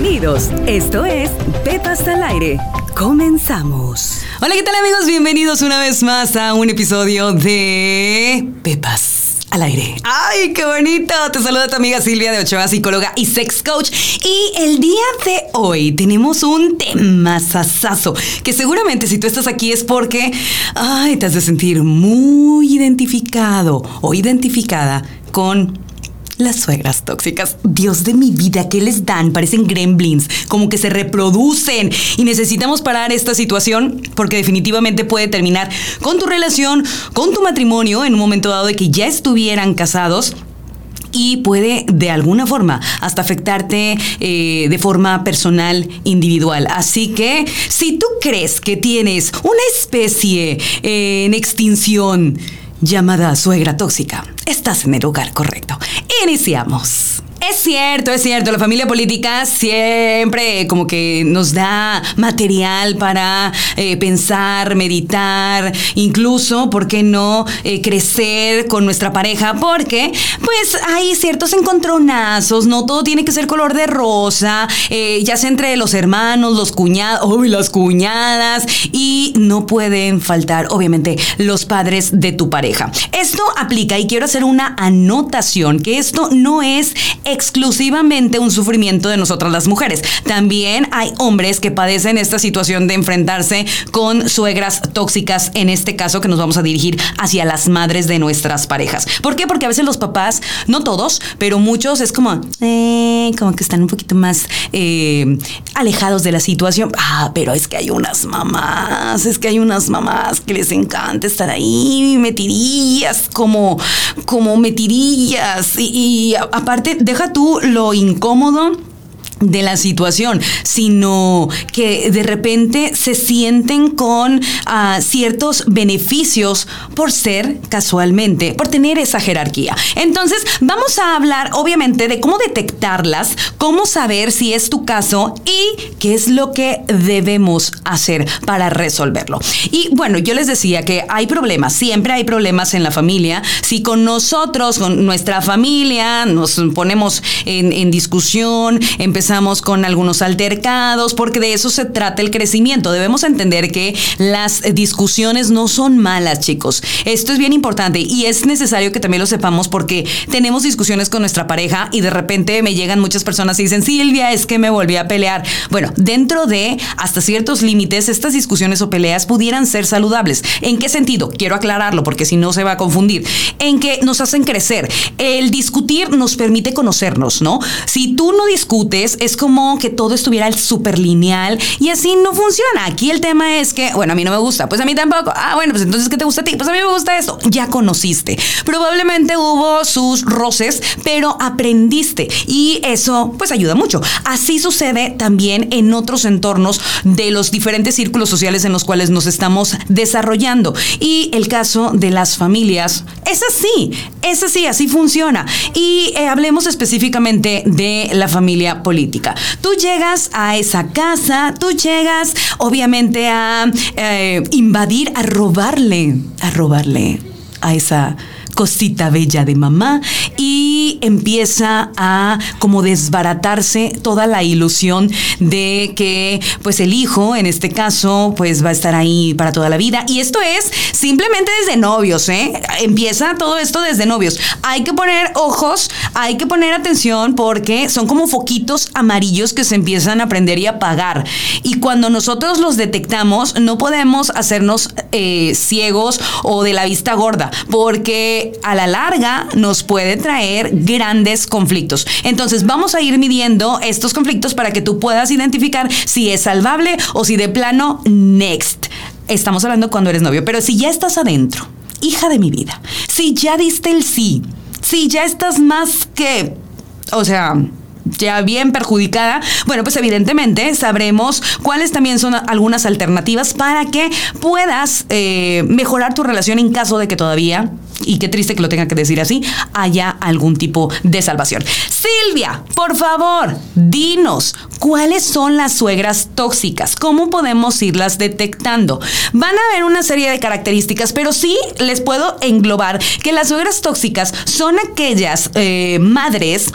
Bienvenidos. Esto es Pepas al aire. Comenzamos. Hola, ¿qué tal amigos? Bienvenidos una vez más a un episodio de Pepas al aire. ¡Ay, qué bonito! Te saluda tu amiga Silvia de Ochoa, psicóloga y sex coach. Y el día de hoy tenemos un tema sasazo que seguramente si tú estás aquí es porque, ay, te has de sentir muy identificado o identificada con las suegras tóxicas, Dios de mi vida, ¿qué les dan? Parecen gremlins, como que se reproducen y necesitamos parar esta situación porque definitivamente puede terminar con tu relación, con tu matrimonio en un momento dado de que ya estuvieran casados y puede de alguna forma hasta afectarte eh, de forma personal, individual. Así que si tú crees que tienes una especie eh, en extinción, llamada suegra tóxica. Estás en el lugar correcto. Iniciamos. Es cierto, es cierto, la familia política siempre como que nos da material para eh, pensar, meditar, incluso, ¿por qué no eh, crecer con nuestra pareja? Porque pues hay ciertos encontronazos, no todo tiene que ser color de rosa, eh, ya sea entre los hermanos, los cuñados, las cuñadas, y no pueden faltar, obviamente, los padres de tu pareja. Esto aplica y quiero hacer una anotación, que esto no es exclusivamente un sufrimiento de nosotras las mujeres. También hay hombres que padecen esta situación de enfrentarse con suegras tóxicas, en este caso que nos vamos a dirigir hacia las madres de nuestras parejas. ¿Por qué? Porque a veces los papás, no todos, pero muchos es como, eh, como que están un poquito más eh, alejados de la situación. Ah, pero es que hay unas mamás, es que hay unas mamás que les encanta estar ahí metidillas, como, como metidillas. Y, y aparte, deja tú lo incómodo de la situación, sino que de repente se sienten con ah, ciertos beneficios por ser casualmente, por tener esa jerarquía. Entonces, vamos a hablar obviamente de cómo detectarlas, cómo saber si es tu caso y qué es lo que debemos hacer para resolverlo. Y bueno, yo les decía que hay problemas, siempre hay problemas en la familia. Si con nosotros, con nuestra familia, nos ponemos en, en discusión, empezamos empezamos con algunos altercados, porque de eso se trata el crecimiento. Debemos entender que las discusiones no son malas, chicos. Esto es bien importante y es necesario que también lo sepamos porque tenemos discusiones con nuestra pareja y de repente me llegan muchas personas y dicen, Silvia, es que me volví a pelear. Bueno, dentro de hasta ciertos límites, estas discusiones o peleas pudieran ser saludables. ¿En qué sentido? Quiero aclararlo porque si no se va a confundir. En que nos hacen crecer. El discutir nos permite conocernos, ¿no? Si tú no discutes, es como que todo estuviera súper lineal y así no funciona. Aquí el tema es que, bueno, a mí no me gusta, pues a mí tampoco. Ah, bueno, pues entonces, ¿qué te gusta a ti? Pues a mí me gusta esto. Ya conociste. Probablemente hubo sus roces, pero aprendiste y eso pues ayuda mucho. Así sucede también en otros entornos de los diferentes círculos sociales en los cuales nos estamos desarrollando. Y el caso de las familias es así, es así, así funciona. Y eh, hablemos específicamente de la familia política. Tú llegas a esa casa, tú llegas obviamente a eh, invadir, a robarle, a robarle a esa cosita bella de mamá y empieza a como desbaratarse toda la ilusión de que pues el hijo en este caso pues va a estar ahí para toda la vida y esto es simplemente desde novios, ¿eh? Empieza todo esto desde novios. Hay que poner ojos, hay que poner atención porque son como foquitos amarillos que se empiezan a prender y apagar y cuando nosotros los detectamos no podemos hacernos eh, ciegos o de la vista gorda porque a la larga nos puede traer grandes conflictos. Entonces vamos a ir midiendo estos conflictos para que tú puedas identificar si es salvable o si de plano next. Estamos hablando cuando eres novio, pero si ya estás adentro, hija de mi vida, si ya diste el sí, si ya estás más que, o sea, ya bien perjudicada, bueno, pues evidentemente sabremos cuáles también son algunas alternativas para que puedas eh, mejorar tu relación en caso de que todavía, y qué triste que lo tenga que decir así, haya algún tipo de salvación. Silvia, por favor, dinos, ¿cuáles son las suegras tóxicas? ¿Cómo podemos irlas detectando? Van a haber una serie de características, pero sí les puedo englobar que las suegras tóxicas son aquellas eh, madres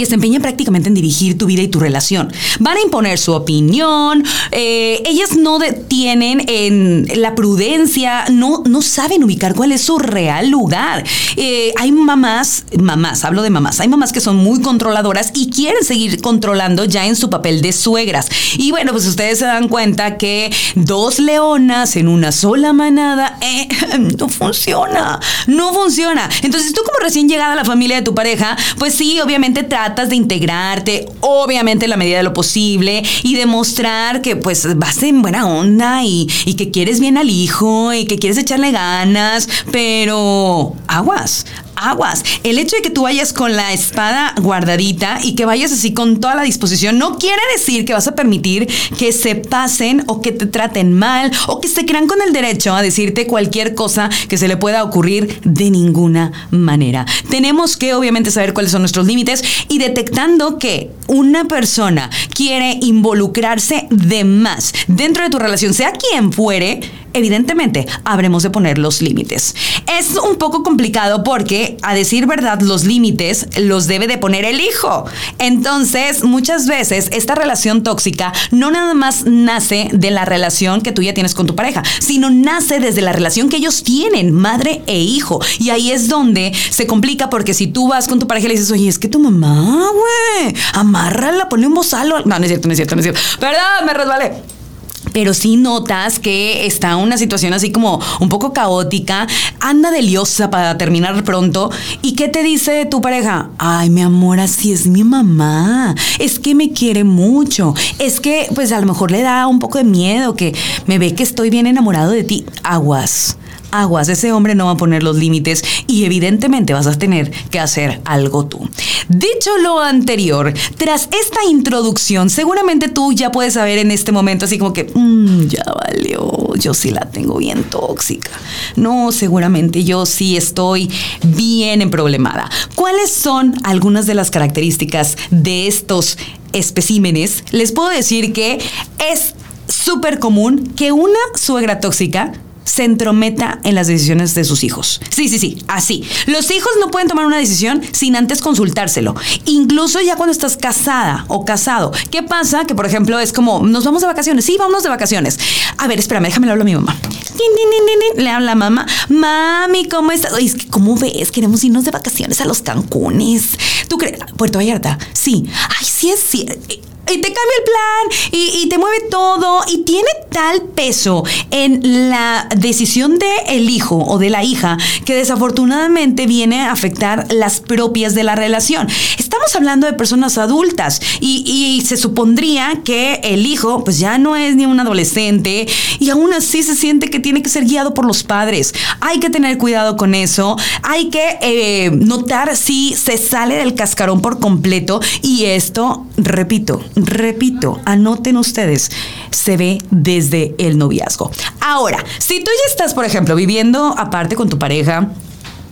que se empeñan prácticamente en dirigir tu vida y tu relación. Van a imponer su opinión, eh, ellas no tienen en la prudencia, no, no saben ubicar cuál es su real lugar. Eh, hay mamás, mamás, hablo de mamás, hay mamás que son muy controladoras y quieren seguir controlando ya en su papel de suegras. Y bueno, pues ustedes se dan cuenta que dos leonas en una sola manada, eh, no funciona, no funciona. Entonces tú como recién llegada a la familia de tu pareja, pues sí, obviamente tratas de integrarte, obviamente en la medida de lo posible y demostrar que pues vas en buena onda y, y que quieres bien al hijo y que quieres echarle ganas, pero aguas, aguas. El hecho de que tú vayas con la espada guardadita y que vayas así con toda la disposición no quiere decir que vas a permitir que se pasen o que te traten mal o que se crean con el derecho a decirte cualquier cosa que se le pueda ocurrir de ninguna manera. Tenemos que obviamente saber cuáles son nuestros límites y detectando que una persona quiere involucrarse de más dentro de tu relación, sea quien fuere, evidentemente habremos de poner los límites. Es un poco complicado porque, a decir verdad, los límites los debe de poner el hijo. Entonces, muchas veces esta relación tóxica no nada más nace de la relación que tú ya tienes con tu pareja, sino nace desde la relación que ellos tienen, madre e hijo. Y ahí es donde se complica porque si tú vas con tu pareja y le dices, oye, es que tu mamá, güey, amárrala, ponle un bozalo. No, no es cierto, no es cierto, no es cierto. Perdón, me resbalé pero si notas que está una situación así como un poco caótica, anda de liosa para terminar pronto. ¿Y qué te dice tu pareja? Ay, mi amor, así es mi mamá. Es que me quiere mucho. Es que, pues a lo mejor le da un poco de miedo que me ve que estoy bien enamorado de ti. Aguas aguas, ese hombre no va a poner los límites y evidentemente vas a tener que hacer algo tú. Dicho lo anterior, tras esta introducción, seguramente tú ya puedes saber en este momento así como que, mm, ya valió, yo sí la tengo bien tóxica. No, seguramente yo sí estoy bien emproblemada. ¿Cuáles son algunas de las características de estos especímenes? Les puedo decir que es súper común que una suegra tóxica se entrometa en las decisiones de sus hijos. Sí, sí, sí, así. Los hijos no pueden tomar una decisión sin antes consultárselo. Incluso ya cuando estás casada o casado. ¿Qué pasa? Que, por ejemplo, es como, nos vamos de vacaciones. Sí, vámonos de vacaciones. A ver, espérame, déjame le hablo a mi mamá. Le habla a mamá. Mami, ¿cómo estás? ¿cómo ves? Queremos irnos de vacaciones a los Cancunes. ¿Tú crees? Puerto Vallarta. Sí. Ay, sí es cierto y te cambia el plan y, te mueve todo y tiene tal peso en la decisión del el hijo o de la hija que desafortunadamente viene a afectar las propias de la relación. Estamos hablando de personas adultas y, se supondría que el hijo pues ya no es ni un adolescente y aún así se siente que tiene que ser guiado por los padres. Hay que tener cuidado con eso, hay que eh, notar si se sale del cascarón por completo y esto, repito, Repito, anoten ustedes, se ve desde el noviazgo. Ahora, si tú ya estás, por ejemplo, viviendo aparte con tu pareja,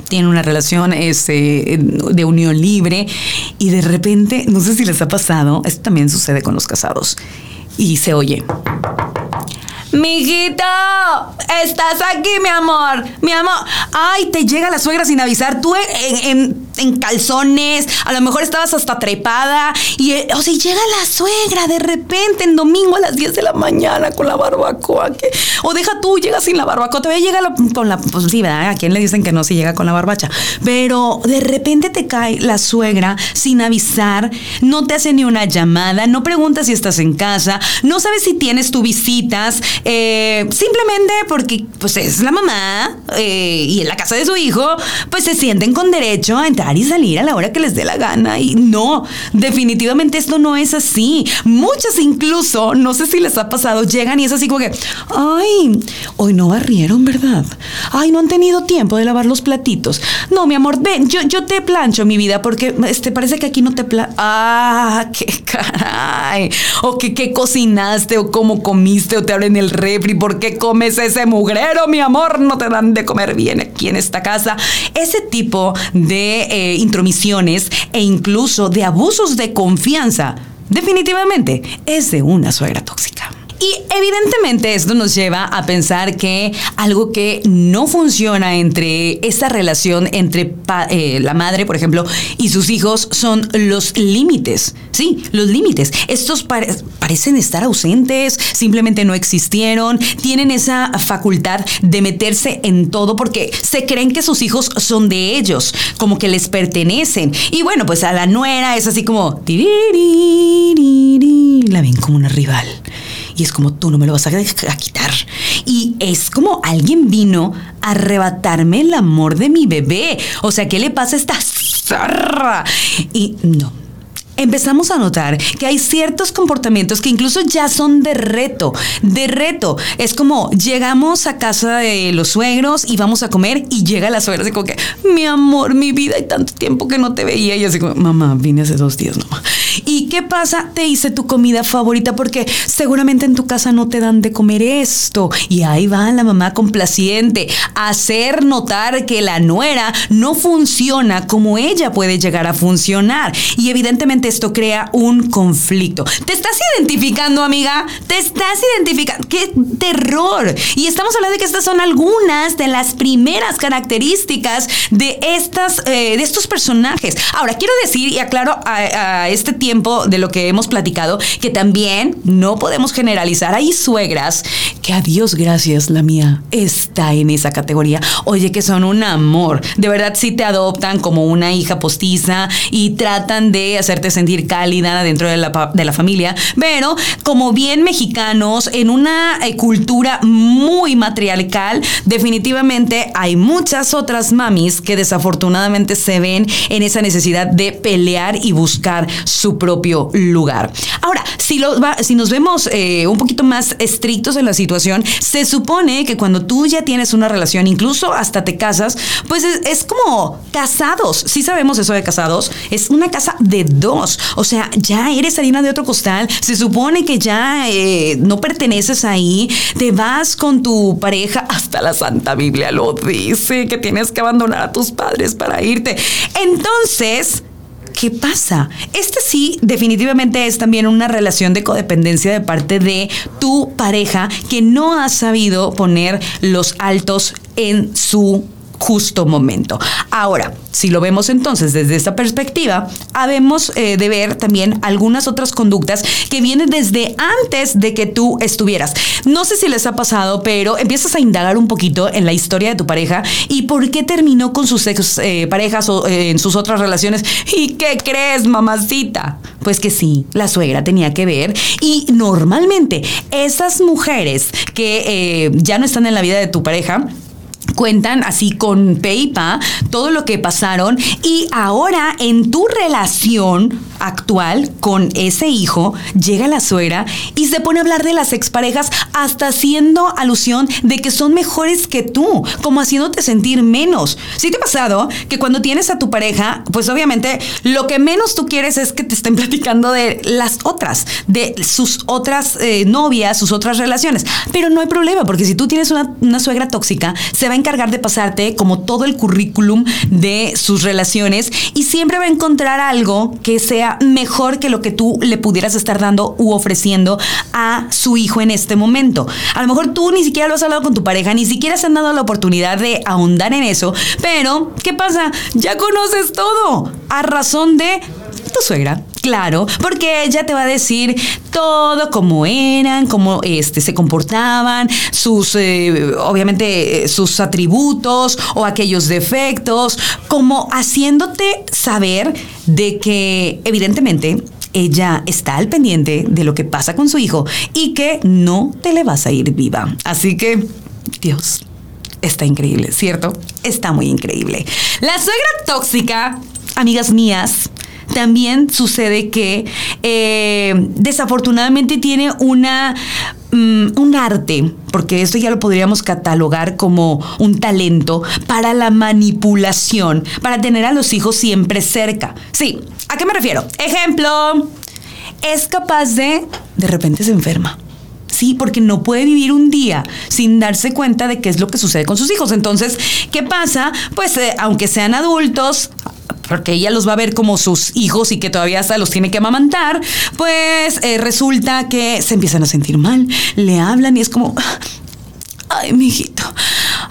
tiene una relación este, de unión libre y de repente, no sé si les ha pasado, esto también sucede con los casados, y se oye. Mijito, estás aquí, mi amor. Mi amor. Ay, te llega la suegra sin avisar. Tú en, calzones, a lo mejor estabas hasta trepada. Y, eh, o sea, llega la suegra de repente en domingo a las 10 de la mañana con la barbacoa. o deja tú, llega sin la barbacoa. Todavía llega con la. Pues sí, ¿verdad? ¿A quién le dicen que no si llega con la barbacha? Pero de repente te cae la suegra sin avisar. No te hace ni una llamada. No pregunta si estás en casa. No sabes si tienes tu visitas. Eh, simplemente porque pues es la mamá eh, y en la casa de su hijo, pues se sienten con derecho a entrar y salir a la hora que les dé la gana. Y no, definitivamente esto no es así. Muchas incluso, no sé si les ha pasado, llegan y es así como que, ay, hoy no barrieron, ¿verdad? Ay, no han tenido tiempo de lavar los platitos. No, mi amor, ven, yo, yo te plancho mi vida porque este, parece que aquí no te plancho. Ah, qué caray. O que qué cocinaste o cómo comiste o te abren el refri, ¿por qué comes ese mugrero, mi amor? No te dan de comer bien aquí en esta casa. Ese tipo de intromisiones e incluso de abusos de confianza, definitivamente es de una suegra tóxica. Y evidentemente esto nos lleva a pensar que algo que no funciona entre esa relación entre eh, la madre, por ejemplo, y sus hijos son los límites. Sí, los límites. Estos parecen estar ausentes, simplemente no existieron, tienen esa facultad de meterse en todo porque se creen que sus hijos son de ellos, como que les pertenecen. Y bueno, pues a la nuera es así como... La ven como una rival. Y es como tú no me lo vas a, quitar. Y es como alguien vino a arrebatarme el amor de mi bebé. O sea, ¿qué le pasa a esta zarra? Y no, empezamos a notar que hay ciertos comportamientos que incluso ya son de reto, de reto. Es como llegamos a casa de los suegros y vamos a comer y llega la suegra así como que, mi amor, mi vida, hay tanto tiempo que no te veía. Y así como, mamá, vine hace dos días nomás. ¿Y qué pasa? Te hice tu comida favorita porque seguramente en tu casa no te dan de comer esto. Y ahí va la mamá complaciente a hacer notar que la nuera no funciona como ella puede llegar a funcionar. Y evidentemente esto crea un conflicto. ¿Te estás identificando, amiga? ¿Te estás identificando? ¡Qué terror! Y estamos hablando de que estas son algunas de las primeras características de, estas, eh, de estos personajes. Ahora, quiero decir y aclaro a, este tiempo de lo que hemos platicado que también no podemos generalizar. Hay suegras que a Dios gracias, la mía está en esa categoría. Oye, que son un amor. De verdad, sí te adoptan como una hija postiza y tratan de hacerte sentir cálida dentro de la, de la familia, pero como bien mexicanos, en una eh, cultura muy matriarcal, definitivamente hay muchas otras mamis que desafortunadamente se ven en esa necesidad de pelear y buscar su propio lugar. Ahora, si, lo, si nos vemos eh, un poquito más estrictos en la situación, se supone que cuando tú ya tienes una relación, incluso hasta te casas, pues es, como casados. Si sabemos eso de casados, es una casa de dos. O sea, ya eres harina de otro costal. Se supone que ya eh, no perteneces ahí. Te vas con tu pareja. Hasta la Santa Biblia lo dice, que tienes que abandonar a tus padres para irte. Entonces, ¿qué pasa? Este sí, definitivamente es también una relación de codependencia de parte de tu pareja que no ha sabido poner los altos en su justo momento. Ahora, si lo vemos entonces desde esta perspectiva, habemos eh, de ver también algunas otras conductas que vienen desde antes de que tú estuvieras. No sé si les ha pasado, pero empiezas a indagar un poquito en la historia de tu pareja y por qué terminó con sus ex eh, parejas o eh, en sus otras relaciones. ¿Y qué crees, mamacita? Pues que sí, la suegra tenía que ver y normalmente esas mujeres que ya no están en la vida de tu pareja, cuentan así con PayPal todo lo que pasaron y ahora en tu relación actual con ese hijo llega la suegra y se pone a hablar de las exparejas hasta haciendo alusión de que son mejores que tú, como haciéndote sentir menos. ¿Sí te ha pasado que cuando tienes a tu pareja, pues obviamente lo que menos tú quieres es que te estén platicando de las otras, de sus otras eh, novias, sus otras relaciones? Pero no hay problema, porque si tú tienes una, una suegra tóxica, se va a encargar de pasarte como todo el currículum de sus relaciones y siempre va a encontrar algo que sea mejor que lo que tú le pudieras estar dando u ofreciendo a su hijo en este momento. A lo mejor tú ni siquiera lo has hablado con tu pareja, ni siquiera se han dado la oportunidad de ahondar en eso, pero ¿qué pasa? Ya conoces todo a razón de tu suegra, claro, porque ella te va a decir todo cómo eran, cómo este, se comportaban, sus, eh, obviamente, sus atributos o aquellos defectos, como haciéndote saber de que, evidentemente, ella está al pendiente de lo que pasa con su hijo y que no te le vas a ir viva. Así que, Dios, está increíble, ¿cierto? Está muy increíble. La suegra tóxica, amigas mías, también sucede que eh, desafortunadamente tiene una mm, un arte, porque esto ya lo podríamos catalogar como un talento para la manipulación, para tener a los hijos siempre cerca. Sí, ¿a qué me refiero? Ejemplo, es capaz de, de repente se enferma. Sí, porque no puede vivir un día sin darse cuenta de qué es lo que sucede con sus hijos. Entonces, ¿qué pasa? Pues eh, aunque sean adultos, porque ella los va a ver como sus hijos y que todavía hasta los tiene que amamantar, pues eh, resulta que se empiezan a sentir mal, le hablan y es como, ay, mi hijito,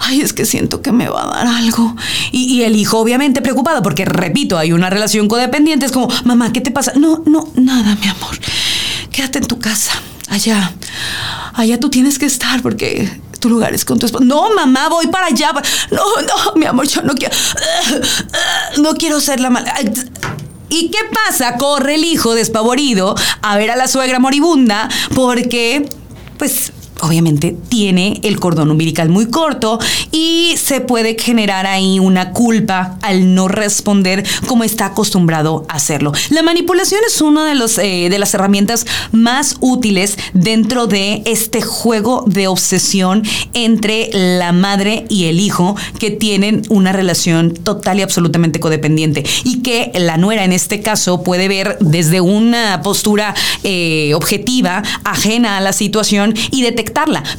ay, es que siento que me va a dar algo. Y, y, el hijo, obviamente, preocupado, porque repito, hay una relación codependiente, es como, mamá, ¿qué te pasa? No, no, nada, mi amor. Quédate en tu casa, allá. Allá tú tienes que estar porque tu lugar es con tu esposo. No, mamá, voy para allá. No, no, mi amor, yo no quiero. No quiero ser la mala. ¿Y qué pasa? Corre el hijo despavorido a ver a la suegra moribunda porque, pues, obviamente tiene el cordón umbilical muy corto y se puede generar ahí una culpa al no responder como está acostumbrado a hacerlo. La manipulación es una de, los, eh, de las herramientas más útiles dentro de este juego de obsesión entre la madre y el hijo que tienen una relación total y absolutamente codependiente y que la nuera en este caso puede ver desde una postura eh, objetiva, ajena a la situación y detectar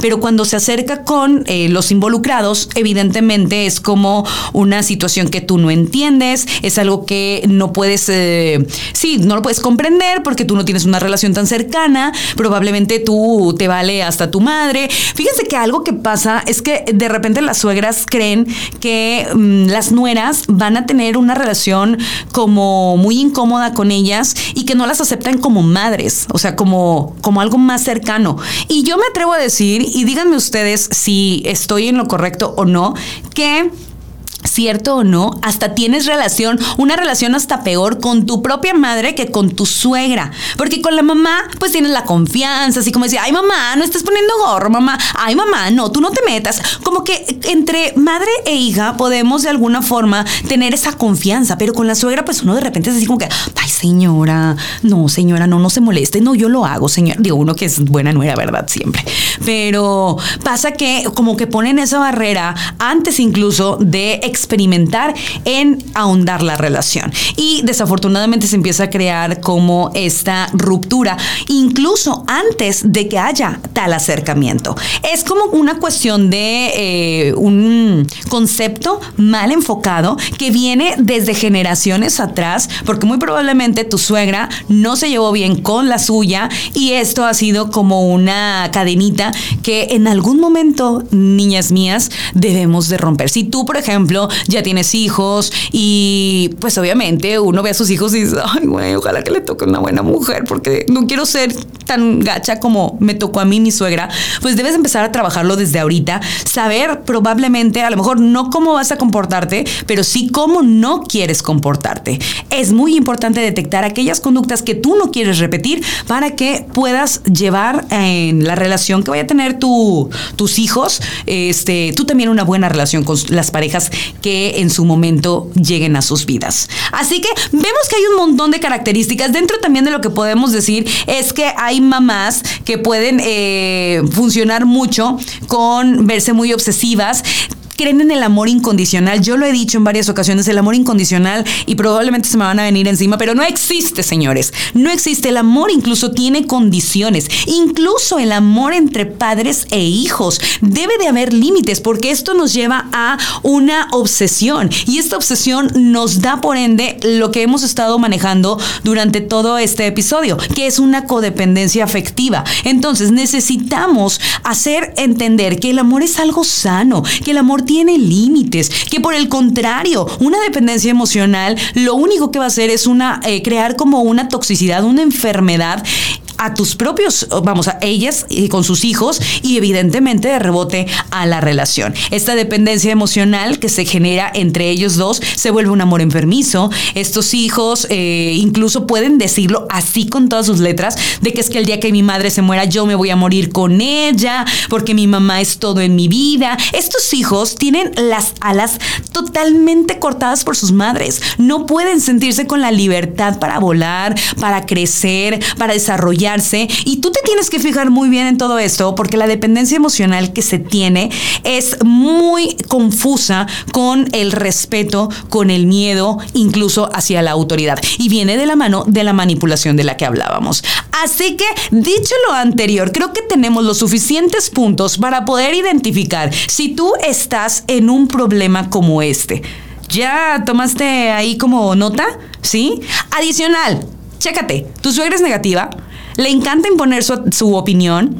pero cuando se acerca con eh, los involucrados, evidentemente es como una situación que tú no entiendes, es algo que no puedes, eh, sí, no lo puedes comprender porque tú no tienes una relación tan cercana, probablemente tú te vale hasta tu madre. Fíjense que algo que pasa es que de repente las suegras creen que mm, las nueras van a tener una relación como muy incómoda con ellas y que no las aceptan como madres, o sea, como, como algo más cercano. Y yo me atrevo a decir y díganme ustedes si estoy en lo correcto o no, que cierto o no, hasta tienes relación, una relación hasta peor con tu propia madre que con tu suegra. Porque con la mamá, pues tienes la confianza, así como decir, ay mamá, no estás poniendo gorro, mamá, ay mamá, no, tú no te metas. Como que entre madre e hija podemos de alguna forma tener esa confianza, pero con la suegra, pues uno de repente es así como que, ay señora, no señora, no, no se moleste, no, yo lo hago, señor. Digo, uno que es buena nuera, ¿verdad? Siempre. Pero pasa que como que ponen esa barrera antes incluso de experimentar en ahondar la relación. Y desafortunadamente se empieza a crear como esta ruptura, incluso antes de que haya tal acercamiento. Es como una cuestión de eh, un concepto mal enfocado que viene desde generaciones atrás, porque muy probablemente tu suegra no se llevó bien con la suya y esto ha sido como una cadenita que en algún momento, niñas mías, debemos de romper. Si tú, por ejemplo, ya tienes hijos y pues obviamente uno ve a sus hijos y dice, ay, güey, ojalá que le toque una buena mujer porque no quiero ser tan gacha como me tocó a mí mi suegra, pues debes empezar a trabajarlo desde ahorita, saber probablemente, a lo mejor no cómo vas a comportarte, pero sí cómo no quieres comportarte. Es muy importante detectar aquellas conductas que tú no quieres repetir para que puedas llevar en la relación que vaya a tener tu, tus hijos, este, tú también una buena relación con las parejas que en su momento lleguen a sus vidas. Así que vemos que hay un montón de características. Dentro también de lo que podemos decir es que hay mamás que pueden eh, funcionar mucho con verse muy obsesivas creen en el amor incondicional. Yo lo he dicho en varias ocasiones, el amor incondicional, y probablemente se me van a venir encima, pero no existe, señores. No existe. El amor incluso tiene condiciones. Incluso el amor entre padres e hijos. Debe de haber límites, porque esto nos lleva a una obsesión. Y esta obsesión nos da, por ende, lo que hemos estado manejando durante todo este episodio, que es una codependencia afectiva. Entonces, necesitamos hacer entender que el amor es algo sano, que el amor tiene límites, que por el contrario, una dependencia emocional lo único que va a hacer es una, eh, crear como una toxicidad, una enfermedad a tus propios, vamos, a ellas y con sus hijos y evidentemente de rebote a la relación. Esta dependencia emocional que se genera entre ellos dos se vuelve un amor enfermizo. Estos hijos eh, incluso pueden decirlo así con todas sus letras, de que es que el día que mi madre se muera yo me voy a morir con ella, porque mi mamá es todo en mi vida. Estos hijos tienen las alas totalmente cortadas por sus madres. No pueden sentirse con la libertad para volar, para crecer, para desarrollar y tú te tienes que fijar muy bien en todo esto porque la dependencia emocional que se tiene es muy confusa con el respeto, con el miedo, incluso hacia la autoridad. Y viene de la mano de la manipulación de la que hablábamos. Así que, dicho lo anterior, creo que tenemos los suficientes puntos para poder identificar si tú estás en un problema como este ¿Ya tomaste ahí como nota? ¿Sí? Adicional, chécate, tu suegra es negativa, le encanta imponer su, su opinión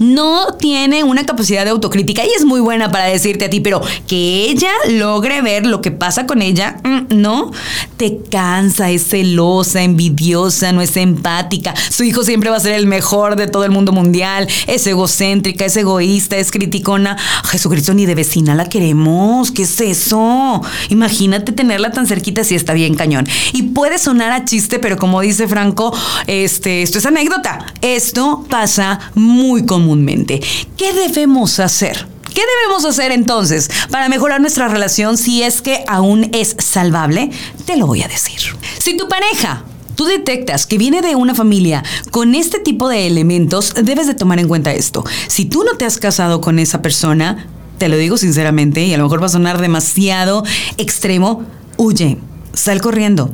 no tiene una capacidad de autocrítica y es muy buena para decirte a ti, pero que ella logre ver lo que pasa con ella, mm, no, te cansa, es celosa, envidiosa, no es empática, su hijo siempre va a ser el mejor de todo el mundo mundial, es egocéntrica, es egoísta, es criticona. Jesucristo ni de vecina la queremos, ¿qué es eso? Imagínate tenerla tan cerquita si está bien cañón. Y puede sonar a chiste, pero como dice Franco, este, esto es anécdota. Esto pasa muy común comúnmente. ¿Qué debemos hacer? ¿Qué debemos hacer entonces para mejorar nuestra relación si es que aún es salvable? Te lo voy a decir. Si tu pareja tú detectas que viene de una familia con este tipo de elementos, debes de tomar en cuenta esto. Si tú no te has casado con esa persona, te lo digo sinceramente, y a lo mejor va a sonar demasiado extremo, huye, sal corriendo.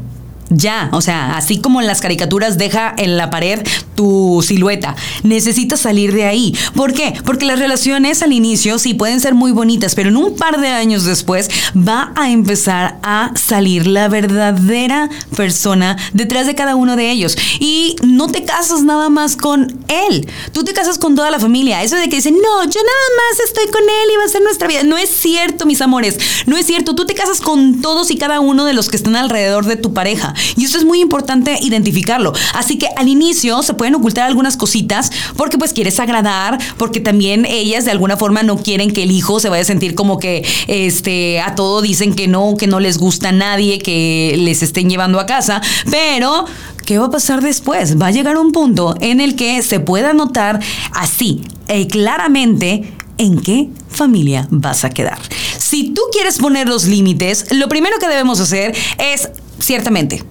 Ya, o sea, así como en las caricaturas deja en la pared tu silueta. Necesitas salir de ahí. ¿Por qué? Porque las relaciones al inicio sí pueden ser muy bonitas, pero en un par de años después va a empezar a salir la verdadera persona detrás de cada uno de ellos. Y no te casas nada más con él. Tú te casas con toda la familia. Eso de que dicen, no, yo nada más estoy con él y va a ser nuestra vida. No es cierto, mis amores. No es cierto. Tú te casas con todos y cada uno de los que están alrededor de tu pareja. Y eso es muy importante identificarlo. Así que al inicio se pueden ocultar algunas cositas porque pues quieres agradar, porque también ellas de alguna forma no quieren que el hijo se vaya a sentir como que este a todo dicen que no, que no les gusta a nadie, que les estén llevando a casa, pero ¿qué va a pasar después? Va a llegar un punto en el que se pueda notar así, eh, claramente en qué familia vas a quedar. Si tú quieres poner los límites, lo primero que debemos hacer es, ciertamente,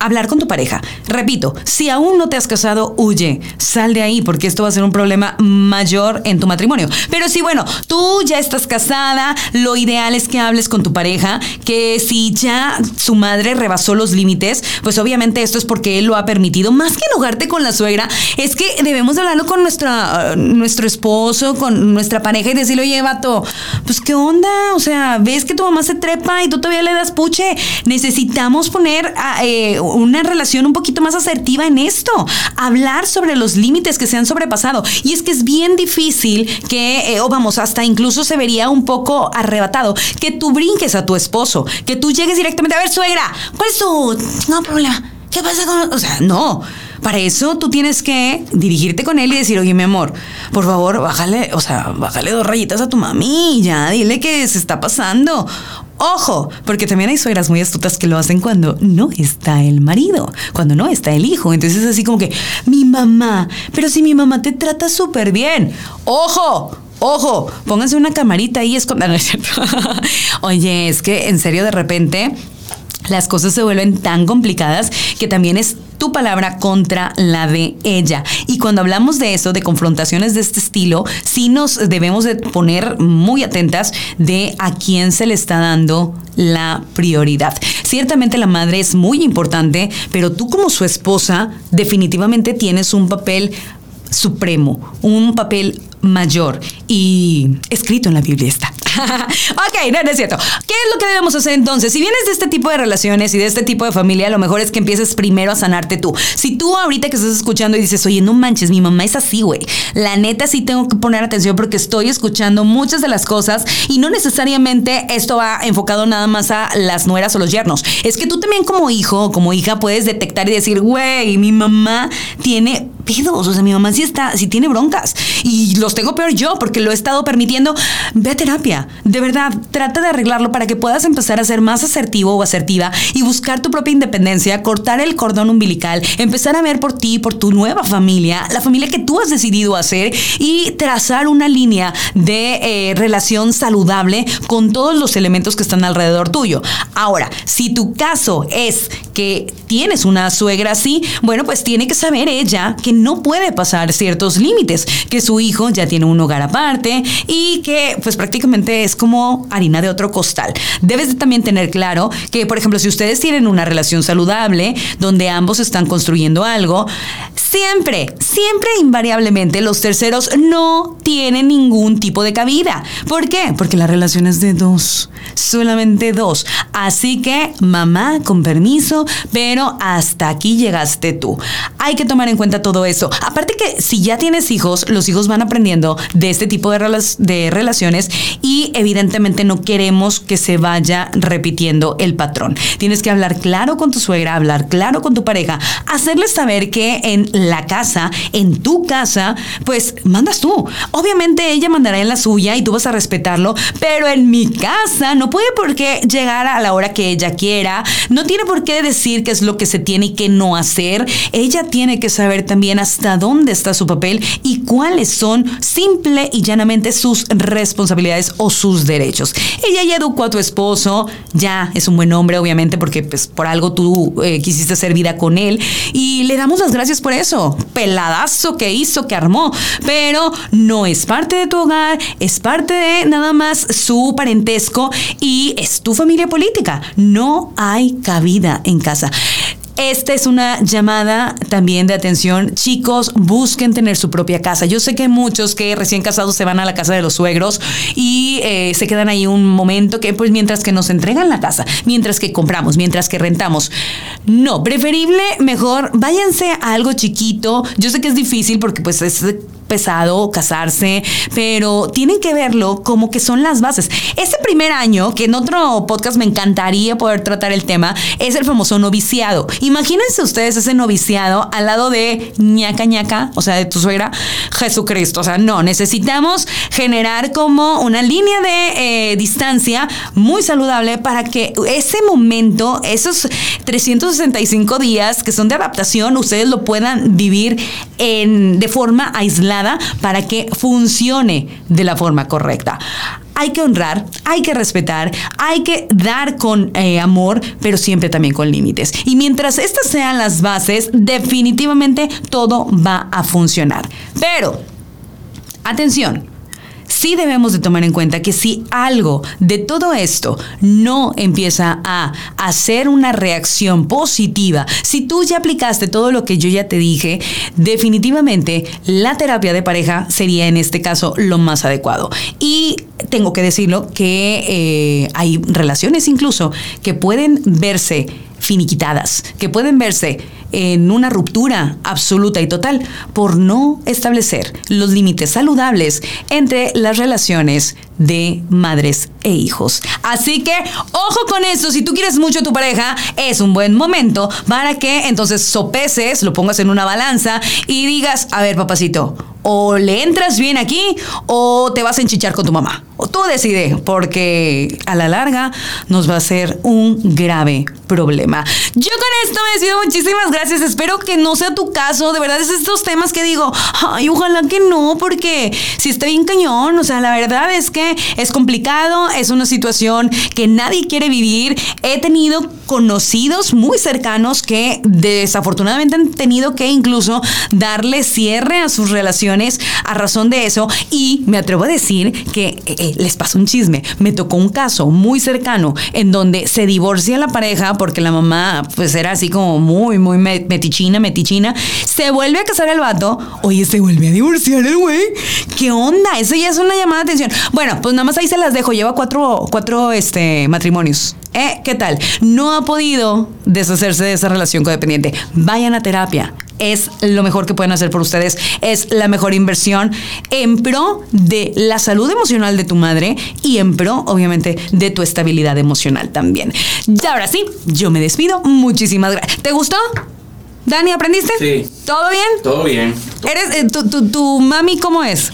hablar con tu pareja. Repito, si aún no te has casado, huye, sal de ahí porque esto va a ser un problema mayor en tu matrimonio. Pero si, bueno, tú ya estás casada, lo ideal es que hables con tu pareja, que si ya su madre rebasó los límites, pues obviamente esto es porque él lo ha permitido. Más que enojarte con la suegra, es que debemos hablarlo con nuestra, nuestro esposo, con nuestra pareja y decirle, oye, vato, pues qué onda, o sea, ves que tu mamá se trepa y tú todavía le das puche. Necesitamos poner a, eh, una relación un poquito más asertiva en esto, hablar sobre los límites que se han sobrepasado. Y es que es bien difícil que, eh, o vamos, hasta incluso se vería un poco arrebatado, que tú brinques a tu esposo, que tú llegues directamente a ver, suegra, ¿cuál es tu... No problema. ¿Qué pasa con.? O sea, no. Para eso tú tienes que dirigirte con él y decir, oye, mi amor, por favor, bájale, o sea, bájale dos rayitas a tu mami, ya, dile que se está pasando. Ojo, porque también hay suegras muy astutas que lo hacen cuando no está el marido, cuando no está el hijo. Entonces es así como que, mi mamá, pero si mi mamá te trata súper bien. Ojo, Ojo, pónganse una camarita ahí escondida. No es cierto. Oye, es que en serio de repente las cosas se vuelven tan complicadas que también es tu palabra contra la de ella. Y cuando hablamos de eso, de confrontaciones de este estilo, sí nos debemos de poner muy atentas de a quién se le está dando la prioridad. Ciertamente la madre es muy importante, pero tú como su esposa definitivamente tienes un papel supremo, un papel mayor y escrito en la Biblia está. ok, no, no es cierto. ¿Qué es lo que debemos hacer entonces? Si vienes de este tipo de relaciones y de este tipo de familia, lo mejor es que empieces primero a sanarte tú. Si tú ahorita que estás escuchando y dices, oye, no manches, mi mamá es así, güey. La neta sí tengo que poner atención porque estoy escuchando muchas de las cosas y no necesariamente esto va enfocado nada más a las nueras o los yernos. Es que tú también como hijo o como hija puedes detectar y decir, güey, mi mamá tiene pedos. O sea, mi mamá sí está, sí tiene broncas. Y los tengo peor yo porque lo he estado permitiendo. Ve a terapia. De verdad, trata de arreglarlo para que puedas empezar a ser más asertivo o asertiva y buscar tu propia independencia, cortar el cordón umbilical, empezar a ver por ti, por tu nueva familia, la familia que tú has decidido hacer y trazar una línea de eh, relación saludable con todos los elementos que están alrededor tuyo. Ahora, si tu caso es que tienes una suegra así, bueno, pues tiene que saber ella que no puede pasar ciertos límites, que su hijo ya tiene un hogar aparte y que pues prácticamente es como harina de otro costal. Debes de también tener claro que, por ejemplo, si ustedes tienen una relación saludable donde ambos están construyendo algo, Siempre, siempre invariablemente los terceros no tienen ningún tipo de cabida. ¿Por qué? Porque la relación es de dos, solamente dos. Así que, mamá, con permiso, pero hasta aquí llegaste tú. Hay que tomar en cuenta todo eso. Aparte que si ya tienes hijos, los hijos van aprendiendo de este tipo de, de relaciones y evidentemente no queremos que se vaya repitiendo el patrón. Tienes que hablar claro con tu suegra, hablar claro con tu pareja, hacerles saber que en la casa, en tu casa, pues mandas tú. Obviamente ella mandará en la suya y tú vas a respetarlo, pero en mi casa no puede por qué llegar a la hora que ella quiera, no tiene por qué decir qué es lo que se tiene y qué no hacer. Ella tiene que saber también hasta dónde está su papel y cuáles son simple y llanamente sus responsabilidades o sus derechos. Ella ya educó a tu esposo, ya es un buen hombre, obviamente, porque pues por algo tú eh, quisiste hacer vida con él y le damos las gracias por eso. Peladazo que hizo, que armó, pero no es parte de tu hogar, es parte de nada más su parentesco y es tu familia política. No hay cabida en casa. Esta es una llamada también de atención. Chicos, busquen tener su propia casa. Yo sé que muchos que recién casados se van a la casa de los suegros y eh, se quedan ahí un momento que pues mientras que nos entregan la casa, mientras que compramos, mientras que rentamos. No, preferible, mejor váyanse a algo chiquito. Yo sé que es difícil porque pues es pesado casarse, pero tienen que verlo como que son las bases. Ese primer año, que en otro podcast me encantaría poder tratar el tema, es el famoso noviciado. Imagínense ustedes ese noviciado al lado de ñaca ñaca, o sea, de tu suegra, Jesucristo. O sea, no, necesitamos generar como una línea de eh, distancia muy saludable para que ese momento, esos 365 días que son de adaptación, ustedes lo puedan vivir en, de forma aislada para que funcione de la forma correcta hay que honrar, hay que respetar, hay que dar con eh, amor, pero siempre también con límites. Y mientras estas sean las bases, definitivamente todo va a funcionar. Pero, atención, sí debemos de tomar en cuenta que si algo de todo esto no empieza a hacer una reacción positiva, si tú ya aplicaste todo lo que yo ya te dije, definitivamente la terapia de pareja sería en este caso lo más adecuado. Y tengo que decirlo que eh, hay relaciones incluso que pueden verse finiquitadas, que pueden verse en una ruptura absoluta y total por no establecer los límites saludables entre las relaciones de madres e hijos. Así que ojo con eso, si tú quieres mucho a tu pareja, es un buen momento para que entonces sopeses, lo pongas en una balanza y digas, a ver papacito, o le entras bien aquí o te vas a enchichar con tu mamá. O tú decide, porque a la larga nos va a ser un grave problema. Yo con esto me decido muchísimas gracias. Espero que no sea tu caso. De verdad, es estos temas que digo, ay, ojalá que no, porque si está bien cañón. O sea, la verdad es que es complicado, es una situación que nadie quiere vivir. He tenido conocidos muy cercanos que desafortunadamente han tenido que incluso darle cierre a sus relaciones a razón de eso y me atrevo a decir que eh, eh, les pasó un chisme. Me tocó un caso muy cercano en donde se divorcia la pareja porque la mamá pues era así como muy, muy metichina, metichina. Se vuelve a casar el vato. Oye, se vuelve a divorciar el güey. ¿Qué onda? Eso ya es una llamada de atención. Bueno, pues nada más ahí se las dejo. Lleva cuatro, cuatro este, matrimonios. ¿Eh? ¿Qué tal? No ha podido deshacerse de esa relación codependiente. Vayan a terapia es lo mejor que pueden hacer por ustedes, es la mejor inversión en pro de la salud emocional de tu madre y en pro, obviamente, de tu estabilidad emocional también. Y ahora sí, yo me despido. Muchísimas gracias. ¿Te gustó? Dani, ¿aprendiste? Sí. ¿Todo bien? Todo bien. ¿Eres, eh, tu, tu, tu mami cómo es?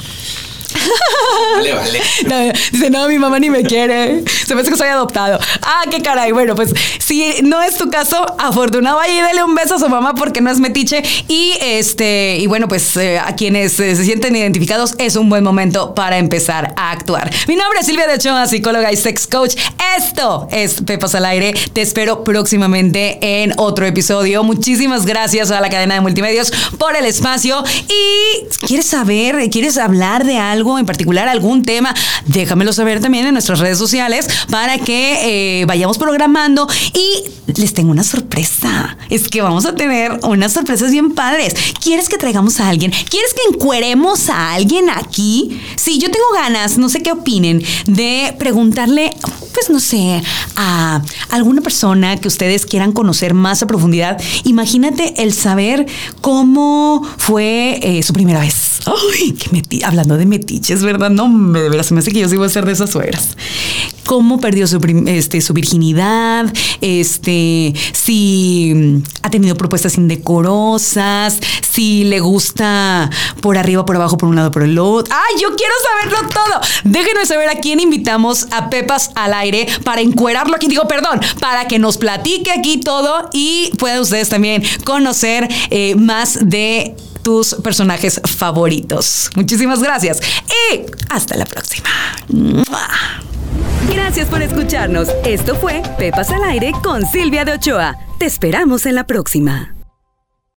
Vale, vale. dice, no, mi mamá ni me quiere. Se me hace que soy adoptado. Ah, qué caray. Bueno, pues si no es tu caso, afortunado, y dale un beso a su mamá porque no es metiche. Y este, y bueno, pues eh, a quienes eh, se sienten identificados, es un buen momento para empezar a actuar. Mi nombre es Silvia de Ochoa, psicóloga y sex coach. Esto es Pepas al Aire. Te espero próximamente en otro episodio. Muchísimas gracias a la cadena de multimedios por el espacio. Y quieres saber, quieres hablar de algo en particular, algún tema, déjamelo saber también en nuestras redes sociales para que eh, vayamos programando. Y les tengo una sorpresa. Es que vamos a tener unas sorpresas bien padres. ¿Quieres que traigamos a alguien? ¿Quieres que encueremos a alguien aquí? Sí, yo tengo ganas, no sé qué opinen, de preguntarle, pues no sé, a alguna persona que ustedes quieran conocer más a profundidad. Imagínate el saber cómo fue eh, su primera vez. Ay, que meti hablando de metiches, ¿verdad? No, de veras, me hace que yo sí voy a ser de esas suegras cómo perdió su, este, su virginidad, este, si mm, ha tenido propuestas indecorosas, si le gusta por arriba, por abajo, por un lado, por el otro. ¡Ay, yo quiero saberlo todo! Déjenme saber a quién invitamos a Pepas al para encuerarlo aquí. Digo, perdón, para que nos platique aquí todo y puedan ustedes también conocer eh, más de tus personajes favoritos. Muchísimas gracias y hasta la próxima. Gracias por escucharnos. Esto fue Pepas al aire con Silvia de Ochoa. Te esperamos en la próxima.